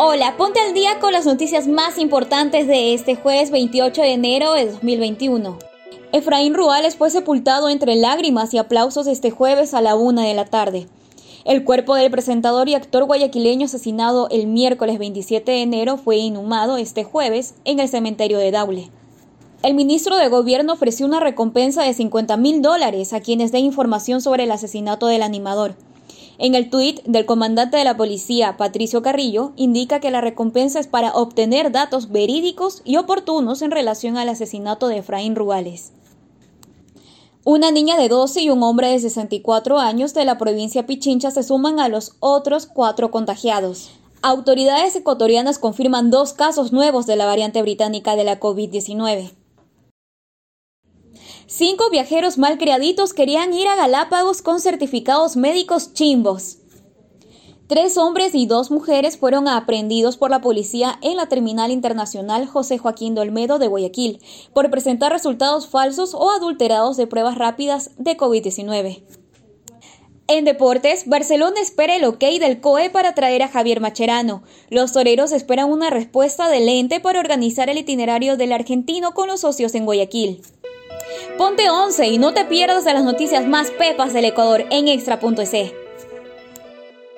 Hola, ponte al día con las noticias más importantes de este jueves 28 de enero de 2021. Efraín Ruales fue sepultado entre lágrimas y aplausos este jueves a la una de la tarde. El cuerpo del presentador y actor guayaquileño asesinado el miércoles 27 de enero fue inhumado este jueves en el cementerio de Daule. El ministro de Gobierno ofreció una recompensa de 50 mil dólares a quienes den información sobre el asesinato del animador. En el tuit del comandante de la policía, Patricio Carrillo, indica que la recompensa es para obtener datos verídicos y oportunos en relación al asesinato de Efraín Ruales. Una niña de 12 y un hombre de 64 años de la provincia Pichincha se suman a los otros cuatro contagiados. Autoridades ecuatorianas confirman dos casos nuevos de la variante británica de la COVID-19. Cinco viajeros malcriaditos querían ir a Galápagos con certificados médicos chimbos. Tres hombres y dos mujeres fueron aprehendidos por la policía en la Terminal Internacional José Joaquín Dolmedo de Guayaquil por presentar resultados falsos o adulterados de pruebas rápidas de COVID-19. En deportes, Barcelona espera el ok del COE para traer a Javier Macherano. Los toreros esperan una respuesta del ente para organizar el itinerario del argentino con los socios en Guayaquil. Ponte 11 y no te pierdas de las noticias más pepas del Ecuador en extra.es.